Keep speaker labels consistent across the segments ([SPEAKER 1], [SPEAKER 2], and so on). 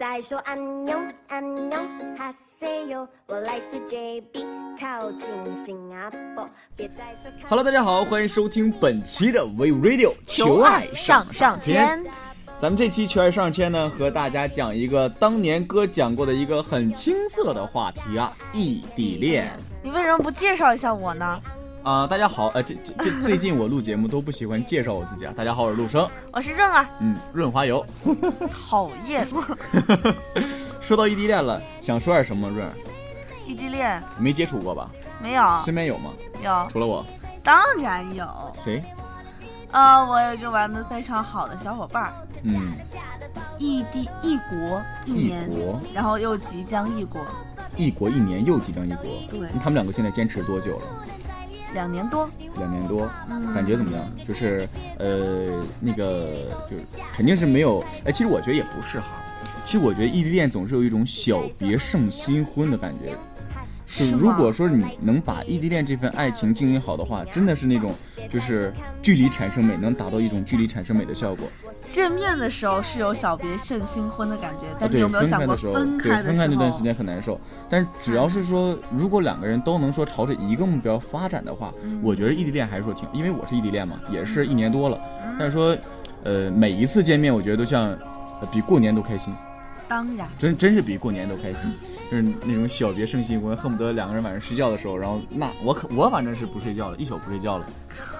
[SPEAKER 1] 再说安妞安妞哈塞哟，我来自 JB，靠近新加坡。别再说
[SPEAKER 2] Hello，大家好，欢迎收听本期的 We Radio
[SPEAKER 3] 求爱上上签。
[SPEAKER 2] 咱们这期求爱上签呢，和大家讲一个当年哥讲过的一个很青涩的话题啊，异地恋。
[SPEAKER 3] 你为什么不介绍一下我呢？
[SPEAKER 2] 啊、大家好，呃，这这这最近我录节目都不喜欢介绍我自己啊。大家好，我是陆生，
[SPEAKER 3] 我是润儿，
[SPEAKER 2] 嗯，润滑油。
[SPEAKER 3] 讨厌
[SPEAKER 2] 说到异地恋了，想说点什么？润，
[SPEAKER 3] 异地恋
[SPEAKER 2] 没接触过吧？
[SPEAKER 3] 没有
[SPEAKER 2] 身边有吗？
[SPEAKER 3] 有，
[SPEAKER 2] 除了我，
[SPEAKER 3] 当然有。
[SPEAKER 2] 谁？
[SPEAKER 3] 呃，我有一个玩的非常好的小伙伴儿，
[SPEAKER 2] 嗯，
[SPEAKER 3] 异地异国一
[SPEAKER 2] 异
[SPEAKER 3] 年，
[SPEAKER 2] 国，
[SPEAKER 3] 然后又即将异国
[SPEAKER 2] 异国一年又即将异国。
[SPEAKER 3] 对
[SPEAKER 2] 他们两个现在坚持多久了？
[SPEAKER 3] 两年多，
[SPEAKER 2] 两年多，
[SPEAKER 3] 嗯
[SPEAKER 2] 感觉怎么样？就是呃，那个就是肯定是没有。哎，其实我觉得也不是哈。其实我觉得异地恋总是有一种小别胜新婚的感觉。就是如果说你能把异地恋这份爱情经营好的话，真的是那种就是距离产生美，能达到一种距离产生美的效果。
[SPEAKER 3] 见面的时候是有小别胜新婚的感觉，
[SPEAKER 2] 啊，
[SPEAKER 3] 但你
[SPEAKER 2] 对，
[SPEAKER 3] 有没有想过
[SPEAKER 2] 分开的时候，对，
[SPEAKER 3] 分开
[SPEAKER 2] 那段时？间很难受。但是只要是说，如果两个人都能说朝着一个目标发展的话，
[SPEAKER 3] 嗯
[SPEAKER 2] 我觉得异地恋还是说挺，因为我是异地恋嘛，也是一年多了。但是说，呃，每一次见面，我觉得都像、呃比过年都开心，
[SPEAKER 3] 当然，
[SPEAKER 2] 真真是比过年都开心，就是那种小别胜新婚，恨不得两个人晚上睡觉的时候，然后那我可我反正是不睡觉了，一宿不睡觉了。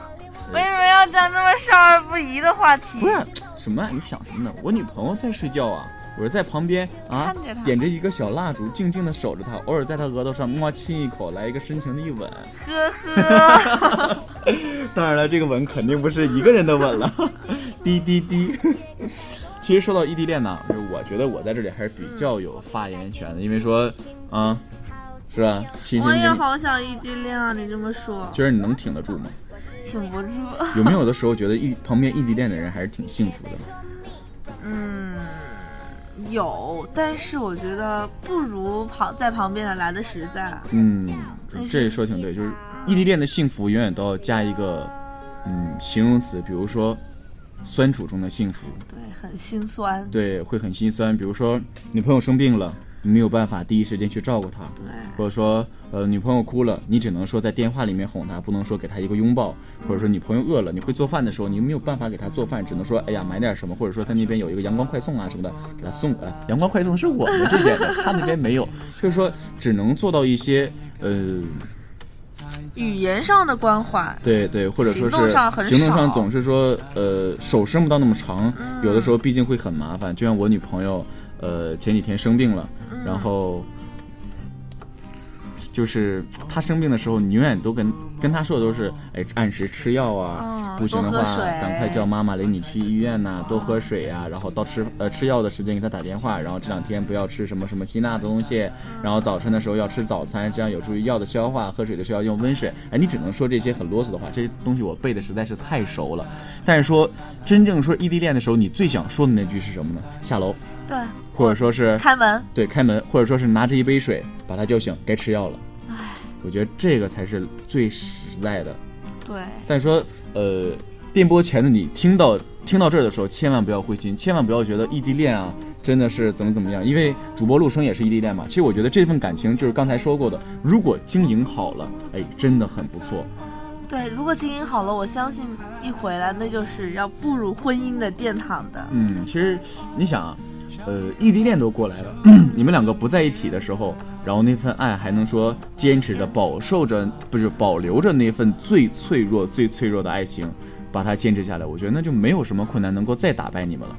[SPEAKER 3] 为什么要讲这么少儿不宜的话题？
[SPEAKER 2] 不是什么、啊，你想什么呢？我女朋友在睡觉啊，我是在旁边啊点着一个小蜡烛，静静的守着她，偶尔在她额头上摸亲一口，来一个深情的一吻。
[SPEAKER 3] 呵呵，
[SPEAKER 2] 当然了，这个吻肯定不是一个人的吻了，滴滴滴。其实说到异地恋呢，就我觉得我在这里还是比较有发言权的，因为说，啊，是吧？
[SPEAKER 3] 我也，好想异地恋啊！你这么说，
[SPEAKER 2] 觉得你能挺得住吗？
[SPEAKER 3] 挺不住。
[SPEAKER 2] 有没有的时候觉得异旁边异地恋的人还是挺幸福的？
[SPEAKER 3] 嗯，有，但是我觉得不如旁在旁边的来的实在。
[SPEAKER 2] 嗯这说挺对，就是异地恋的幸福永远都要加一个嗯形容词，比如说酸楚中的幸福，
[SPEAKER 3] 对，很心酸。
[SPEAKER 2] 对，会很心酸。比如说女朋友生病了，你没有办法第一时间去照顾
[SPEAKER 3] 他，
[SPEAKER 2] 或者说呃女朋友哭了，你只能说在电话里面哄她，不能说给她一个拥抱，或者说女朋友饿了，你会做饭的时候，你没有办法给她做饭，只能说哎呀买点什么，或者说在那边有一个阳光快送啊什么的，给她送。呃，阳光快送是我们这边的，她那边没有，就是说只能做到一些呃。
[SPEAKER 3] 语言上的关怀，
[SPEAKER 2] 对对，或者说是
[SPEAKER 3] 行动上很
[SPEAKER 2] 行动上总是说，呃，手伸不到那么长，
[SPEAKER 3] 嗯
[SPEAKER 2] 有的时候毕竟会很麻烦。就像我女朋友，呃，前几天生病了，
[SPEAKER 3] 嗯
[SPEAKER 2] 然后就是他生病的时候，你永远都跟跟他说的都是，哎，按时吃药啊，
[SPEAKER 3] 嗯
[SPEAKER 2] 不行的话，赶快叫妈妈领你去医院呐、多喝水呀、然后到吃呃吃药的时间给他打电话，然后这两天不要吃什么什么辛辣的东西，然后早晨的时候要吃早餐，这样有助于药的消化，喝水的时候要用温水。哎，你只能说这些很啰嗦的话，这些东西我背的实在是太熟了。但是说真正说异地恋的时候，你最想说的那句是什么呢？下楼，
[SPEAKER 3] 对，
[SPEAKER 2] 或者说是
[SPEAKER 3] 开门，
[SPEAKER 2] 对开门，或者说是拿着一杯水把他叫醒，该吃药了。
[SPEAKER 3] 唉，
[SPEAKER 2] 我觉得这个才是最实在的。
[SPEAKER 3] 对，
[SPEAKER 2] 但是说，呃，电波前的你听到听到这儿的时候，千万不要灰心，千万不要觉得异地恋啊真的是怎么怎么样，因为主播陆生也是异地恋嘛。其实我觉得这份感情就是刚才说过的，如果经营好了，哎，真的很不错。
[SPEAKER 3] 对，如果经营好了，我相信一回来那就是要步入婚姻的殿堂的。
[SPEAKER 2] 嗯，其实你想啊，呃，异地恋都过来了，你们两个不在一起的时候，然后那份爱还能说坚持着保受着，不是保留着那份最脆弱、最脆弱的爱情，把它坚持下来，我觉得那就没有什么困难能够再打败你们了。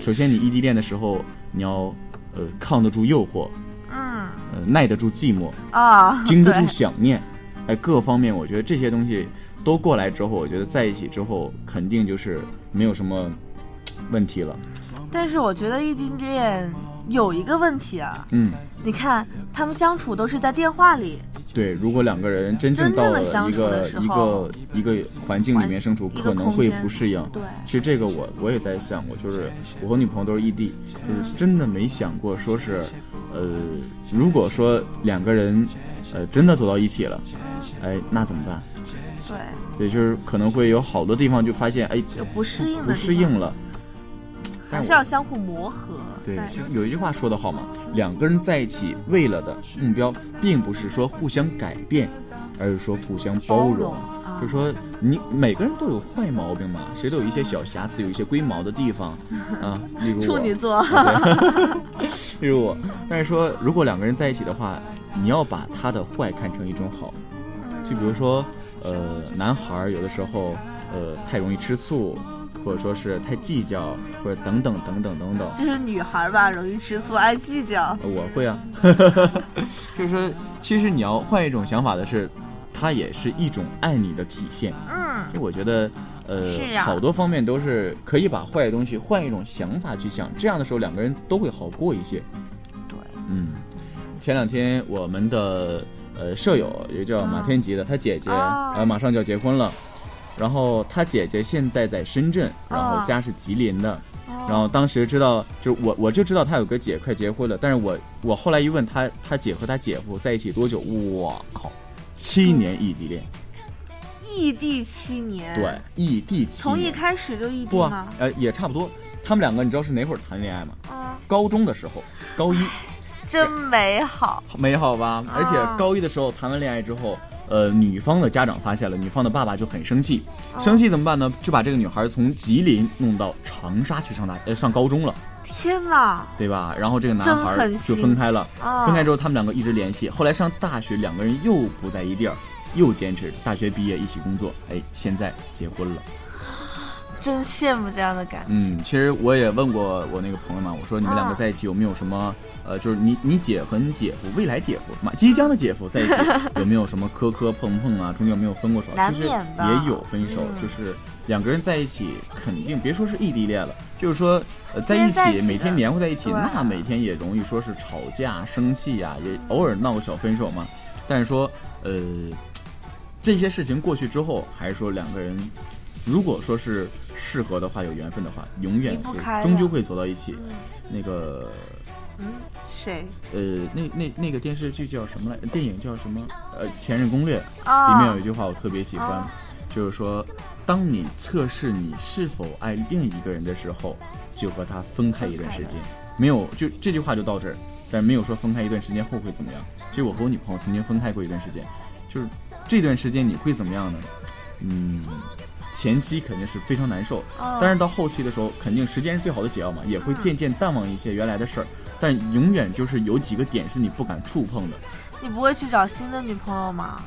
[SPEAKER 2] 首先，你异地恋的时候，你要呃抗得住诱惑，
[SPEAKER 3] 嗯
[SPEAKER 2] 呃耐得住寂寞，
[SPEAKER 3] 啊，
[SPEAKER 2] 经得住想念，哎，各方面我觉得这些东西都过来之后，我觉得在一起之后肯定就是没有什么问题了。
[SPEAKER 3] 但是我觉得异地恋有一个问题啊，
[SPEAKER 2] 嗯，
[SPEAKER 3] 你看他们相处都是在电话里，
[SPEAKER 2] 对，如果两个人真正到了一个一个一个环境里面相处，可能会不适应。
[SPEAKER 3] 对
[SPEAKER 2] 其实这个我我也在想过，就是我和女朋友都是异地，就是真的没想过说是，呃，如果说两个人，呃，真的走到一起了，哎，那怎么办？
[SPEAKER 3] 对，
[SPEAKER 2] 对，就是可能会有好多地方就发现，哎，
[SPEAKER 3] 不适应
[SPEAKER 2] 不适应了。
[SPEAKER 3] 还是要相互磨合。
[SPEAKER 2] 对有一句话说得好嘛，两个人在一起为了的目标，并不是说互相改变，而是说互相包容。
[SPEAKER 3] 包容啊
[SPEAKER 2] 就说你每个人都有坏毛病嘛，谁都有一些小瑕疵，有一些龟毛的地方 啊，例如
[SPEAKER 3] 处女座，
[SPEAKER 2] 例如我，但是说如果两个人在一起的话，你要把他的坏看成一种好，就比如说，呃，男孩儿有的时候，呃，太容易吃醋，或者说是太计较，或者等等等等等等。
[SPEAKER 3] 就是女孩吧，容易吃醋，爱计较。
[SPEAKER 2] 呃我会啊，就是说，其实你要换一种想法的是，它也是一种爱你的体现。
[SPEAKER 3] 嗯，
[SPEAKER 2] 因为我觉得，呃，
[SPEAKER 3] 啊
[SPEAKER 2] 好多方面都是可以把坏的东西换一种想法去想，这样的时候两个人都会好过一些。
[SPEAKER 3] 对，
[SPEAKER 2] 嗯，前两天我们的呃舍友，也叫马天吉的，他姐姐
[SPEAKER 3] 啊
[SPEAKER 2] 呃马上就要结婚了，然后他姐姐现在在深圳，然后
[SPEAKER 3] 啊
[SPEAKER 2] 家是吉林的，
[SPEAKER 3] 哦
[SPEAKER 2] 然后当时知道，就是我我就知道他有个姐快结婚了，但是我我后来一问他，他姐和他姐夫在一起多久？我靠，七年异地恋，
[SPEAKER 3] 异地七年，
[SPEAKER 2] 对，，异地七
[SPEAKER 3] 从一，开始就异地吗？，
[SPEAKER 2] 呃也差不多。他们两个你知道是哪会儿谈恋爱吗？
[SPEAKER 3] 啊，
[SPEAKER 2] 高中的时候，高一。
[SPEAKER 3] 真美好。
[SPEAKER 2] 美好吧？而且
[SPEAKER 3] 啊
[SPEAKER 2] 高一的时候谈完恋爱之后，呃，女方的家长发现了，女方的爸爸就很生气，
[SPEAKER 3] 哦
[SPEAKER 2] 生气怎么办呢？就把这个女孩从吉林弄到长沙去上大呃上高中了，
[SPEAKER 3] 天哪！
[SPEAKER 2] 对吧？然后这个男孩就分开了，
[SPEAKER 3] 啊，
[SPEAKER 2] 分开之后他们两个一直联系，后来上大学两个人又不在一地儿，又坚持大学毕业一起工作，哎，现在结婚了。
[SPEAKER 3] 真羡慕这样的感情。
[SPEAKER 2] 嗯，其实我也问过我那个朋友嘛，我说你们两个
[SPEAKER 3] 啊
[SPEAKER 2] 在一起有没有什么，呃，就是你你姐和你姐夫未来姐夫嘛，即将的姐夫在一起 有没有什么磕磕碰碰啊？中间有没有分过手？其实也有分手，
[SPEAKER 3] 嗯
[SPEAKER 2] 就是两个人在一起，肯定别说是异地恋了，就是说呃在一
[SPEAKER 3] 起
[SPEAKER 2] 起每天黏糊在一起，那每天也容易说是吵架、生气呀、也偶尔闹个小分手嘛。但是说呃这些事情过去之后，还是说两个人。如果说是适合的话，有缘分的话，永远
[SPEAKER 3] 离不开的
[SPEAKER 2] 是终究会走到一起。
[SPEAKER 3] 嗯
[SPEAKER 2] 那个
[SPEAKER 3] 嗯，谁
[SPEAKER 2] 呃，那那那个电视剧叫什么来？电影叫什么？呃，《前任攻略》
[SPEAKER 3] 啊？
[SPEAKER 2] 里面有一句话我特别喜欢，
[SPEAKER 3] 啊
[SPEAKER 2] 就是说，当你测试你是否爱另一个人的时候，就和他分开一段时间。没有，就这句话就到这儿，但是没有说分开一段时间后会怎么样。其实我和我女朋友曾经分开过一段时间，就是这段时间你会怎么样呢？嗯，前期肯定是非常难受，
[SPEAKER 3] 哦
[SPEAKER 2] 但是到后期的时候，肯定时间是最好的解药嘛，也会渐渐淡忘一些原来的事儿，但永远就是有几个点是你不敢触碰的。
[SPEAKER 3] 你不会去找新的女朋友吗？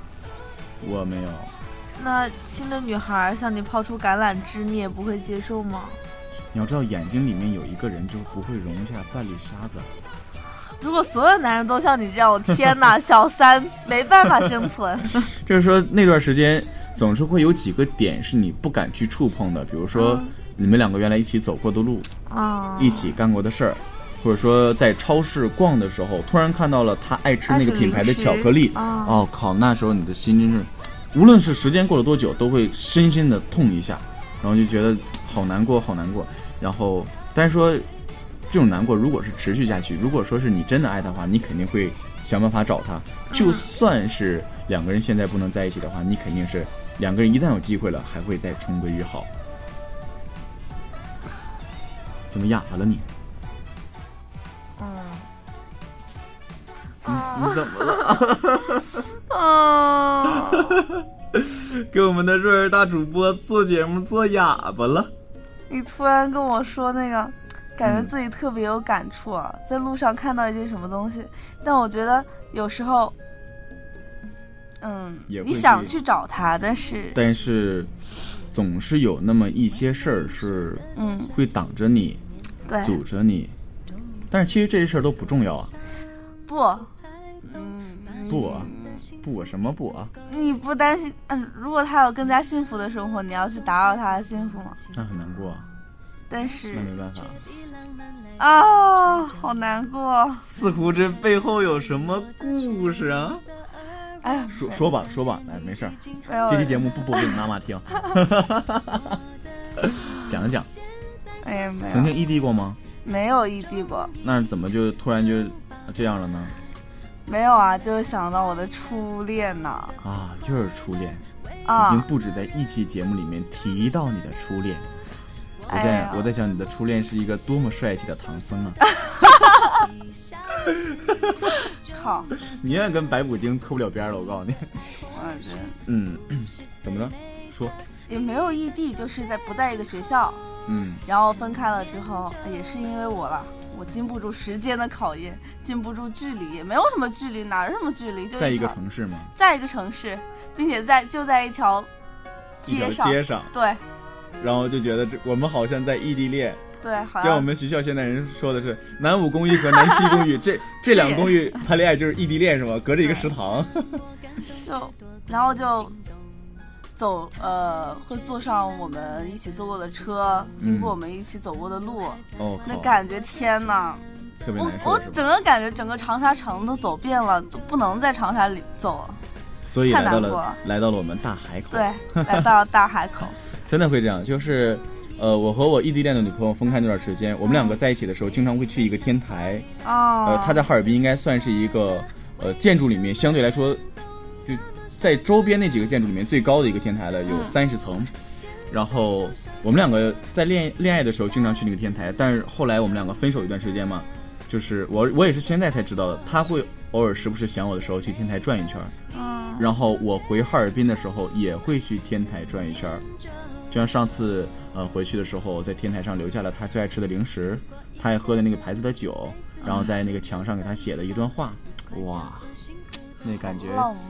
[SPEAKER 2] 我没有，
[SPEAKER 3] 那新的女孩向你抛出橄榄枝，你也不会接受吗？
[SPEAKER 2] 你要知道，眼睛里面有一个人就不会容下半粒沙子。
[SPEAKER 3] 如果所有男人都像你这样，我天哪，小三没办法生存。
[SPEAKER 2] 就是说那段时间总是会有几个点是你不敢去触碰的，比如说
[SPEAKER 3] 嗯
[SPEAKER 2] 你们两个原来一起走过的路，
[SPEAKER 3] 啊，
[SPEAKER 2] 一起干过的事儿，或者说在超市逛的时候突然看到了他爱吃那个品牌的巧克力，
[SPEAKER 3] 啊，
[SPEAKER 2] 哦靠，那时候你的心真是，无论是时间过了多久，都会深深的痛一下，然后就觉得好难过，好难过。然后，但是说这种难过如果是持续下去，如果说是你真的爱他的话，你肯定会想办法找他。就算是两个人现在不能在一起的话，你肯定是两个人一旦有机会了，还会再重归于好。怎么哑巴了你？你怎么了？
[SPEAKER 3] 啊，
[SPEAKER 2] 给我们的瑞儿大主播做节目做哑巴了。
[SPEAKER 3] 你突然跟我说那个，感觉
[SPEAKER 2] 嗯
[SPEAKER 3] 自己特别有感触啊，在路上看到一件什么东西，但我觉得有时候，嗯，你想
[SPEAKER 2] 去
[SPEAKER 3] 去找他，但是，
[SPEAKER 2] 但是总是有那么一些事儿是
[SPEAKER 3] 嗯，
[SPEAKER 2] 会挡着你、
[SPEAKER 3] 对，
[SPEAKER 2] 阻着你，但是其实这些事儿都不重要啊！
[SPEAKER 3] 不，嗯，
[SPEAKER 2] 不啊，不啊什么不啊？
[SPEAKER 3] 你不担心？嗯，如果他有更加幸福的生活，你要去打扰他的幸福吗？
[SPEAKER 2] 那很难过啊，
[SPEAKER 3] 但是
[SPEAKER 2] 那没办法。
[SPEAKER 3] 啊，好难过。
[SPEAKER 2] 似乎这背后有什么故事啊？
[SPEAKER 3] 哎呀，
[SPEAKER 2] 说说吧，说吧，哎，没事儿，
[SPEAKER 3] 没有，
[SPEAKER 2] 这期节目不播给你妈妈听。讲一讲，
[SPEAKER 3] 哎呀，没
[SPEAKER 2] 曾经，异地过吗？
[SPEAKER 3] 没有异地过，
[SPEAKER 2] 那怎么就突然就这样了呢？
[SPEAKER 3] 没有啊，就是想到我的初恋呐，
[SPEAKER 2] 啊，又是初恋，已
[SPEAKER 3] 啊
[SPEAKER 2] 经，不止在一期节目里面提到你的初恋。我在、
[SPEAKER 3] 哎
[SPEAKER 2] 我在想你的初恋是一个多么帅气的唐僧啊！
[SPEAKER 3] 靠，
[SPEAKER 2] 你永远跟白骨精脱不了边了，我告诉你。
[SPEAKER 3] 我这
[SPEAKER 2] 嗯，怎么了？说，
[SPEAKER 3] 也没有异地，就是在不在一个学校，
[SPEAKER 2] 嗯，
[SPEAKER 3] 然后分开了之后，也是因为我了。我经不住时间的考验，经不住距离，也没有什么距离，哪有什么距离？就
[SPEAKER 2] 在一个城市吗？
[SPEAKER 3] 在一个城市，并且在就在一条
[SPEAKER 2] 一条
[SPEAKER 3] 街上，
[SPEAKER 2] 街上，
[SPEAKER 3] 对
[SPEAKER 2] 然后就觉得这我们好像在异地恋，
[SPEAKER 3] 对，好
[SPEAKER 2] 像我们学校现在人说的是南五公寓和南七公寓，这 这两个公寓谈恋爱就是异地恋是吗？隔着一个食堂。
[SPEAKER 3] 就然后就走呃，会坐上我们一起坐过的车，经过
[SPEAKER 2] 嗯
[SPEAKER 3] 我们一起走过的路，
[SPEAKER 2] 哦，
[SPEAKER 3] 那感觉天呐！
[SPEAKER 2] 特别
[SPEAKER 3] 我我？整个感觉整个长沙城都走遍了，都不能在长沙里走了。
[SPEAKER 2] 所以来到了来到了我们大海口。
[SPEAKER 3] 对，来到大海口，
[SPEAKER 2] 真的会这样，就是，呃，我和我异地恋的女朋友分开那段时间，我们两个在一起的时候，经常会去一个天台，
[SPEAKER 3] 哦，
[SPEAKER 2] 呃，她在哈尔滨应该算是一个，呃，建筑里面相对来说，就在周边那几个建筑里面最高的一个天台了，有
[SPEAKER 3] 嗯。
[SPEAKER 2] 三十层。然后我们两个在恋恋爱的时候经常去那个天台，但是后来我们两个分手一段时间嘛，就是我我也是现在才知道的，他会偶尔时不时想我的时候去天台转一圈然后我回哈尔滨的时候也会去天台转一圈儿，就像上次呃回去的时候，在天台上留下了他最爱吃的零食，他爱喝的那个牌子的酒，然后在那个墙上给他写了一段话，哇，那感觉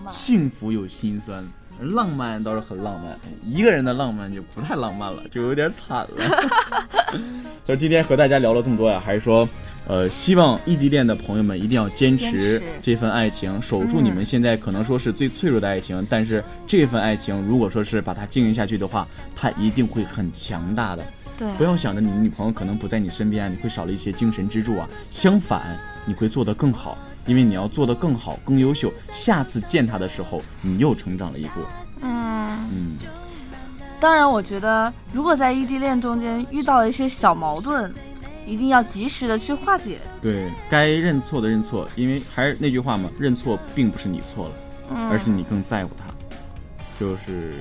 [SPEAKER 2] 幸福又心酸。浪漫倒是很浪漫，一个人的浪漫就不太浪漫了，就有点惨了。所 以今天和大家聊了这么多呀，还是说，呃，希望异地恋的朋友们一定要坚持
[SPEAKER 3] 坚持
[SPEAKER 2] 这份爱情，守住你们现在可能说是最脆弱的爱情，但是这份爱情如果说是把它经营下去的话，它一定会很强大的。
[SPEAKER 3] 对，
[SPEAKER 2] 不要想着你女朋友可能不在你身边，你会少了一些精神支柱啊。相反，你会做得更好，因为你要做得更好、更优秀。下次见他的时候，你又成长了一步。
[SPEAKER 3] 嗯。
[SPEAKER 2] 嗯，
[SPEAKER 3] 当然，我觉得如果在异地恋中间遇到了一些小矛盾，一定要及时的去化解。
[SPEAKER 2] 对该认错的认错，因为还是那句话嘛，认错并不是你错了，
[SPEAKER 3] 嗯，
[SPEAKER 2] 而是你更在乎他。就是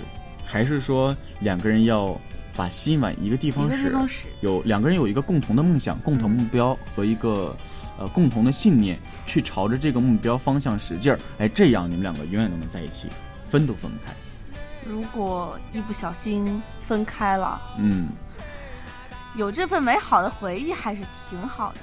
[SPEAKER 2] 还是说两个人要把心往一个地
[SPEAKER 3] 一
[SPEAKER 2] 方使。有两个人有一个共同的梦想、共同目标和一个呃共同的信念，去朝着这个目标方向使劲儿，哎，这样你们两个永远都能在一起，分都分不开。
[SPEAKER 3] 如果一不小心分开了，
[SPEAKER 2] 嗯，
[SPEAKER 3] 有这份美好的回忆还是挺好的。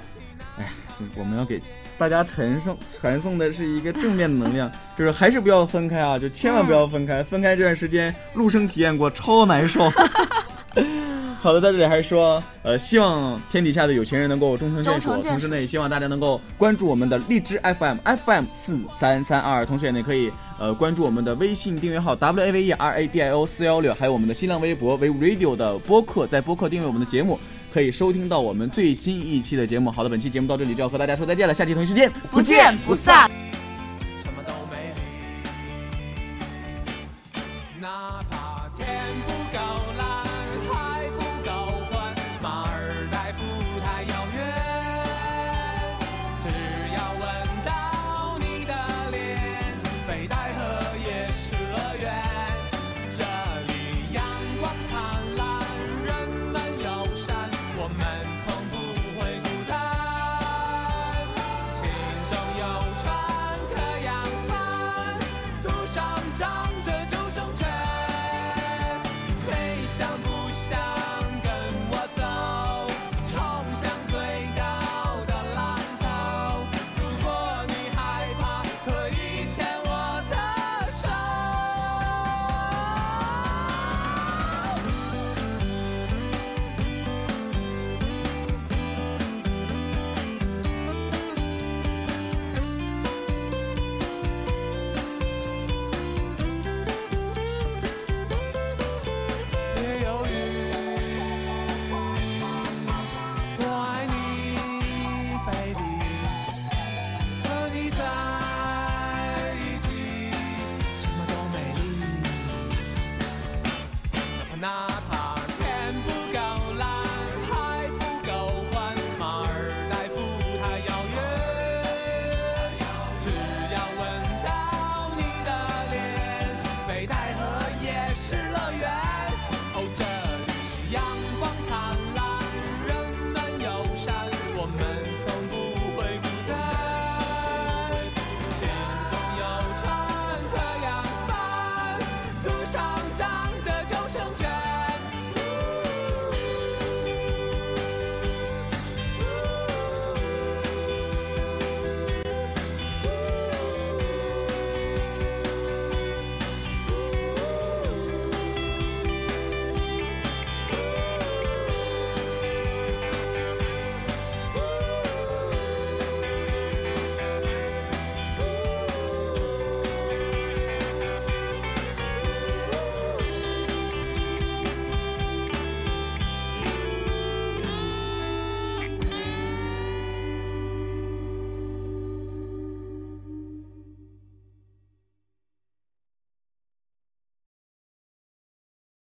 [SPEAKER 2] 哎，就我们要给大家传送传送的是一个正面的能量，就是还是不要分开啊，就千万不要分开，分开这段时间，陆生体验过，超难受。好的，在这里还是说，呃，希望天底下的有钱人能够终成眷属，同时呢，也希望大家能够关注我们的荔枝 FM FM 四三三二，同时也呢可以呃关注我们的微信订阅号 W A V E R A D I O 四幺六，还有我们的新浪微博为 Radio 的播客，在播客订阅我们的节目。可以收听到我们最新一期的节目。好的，本期节目到这里就要和大家说再见了，下期同一时间
[SPEAKER 3] 不见不散。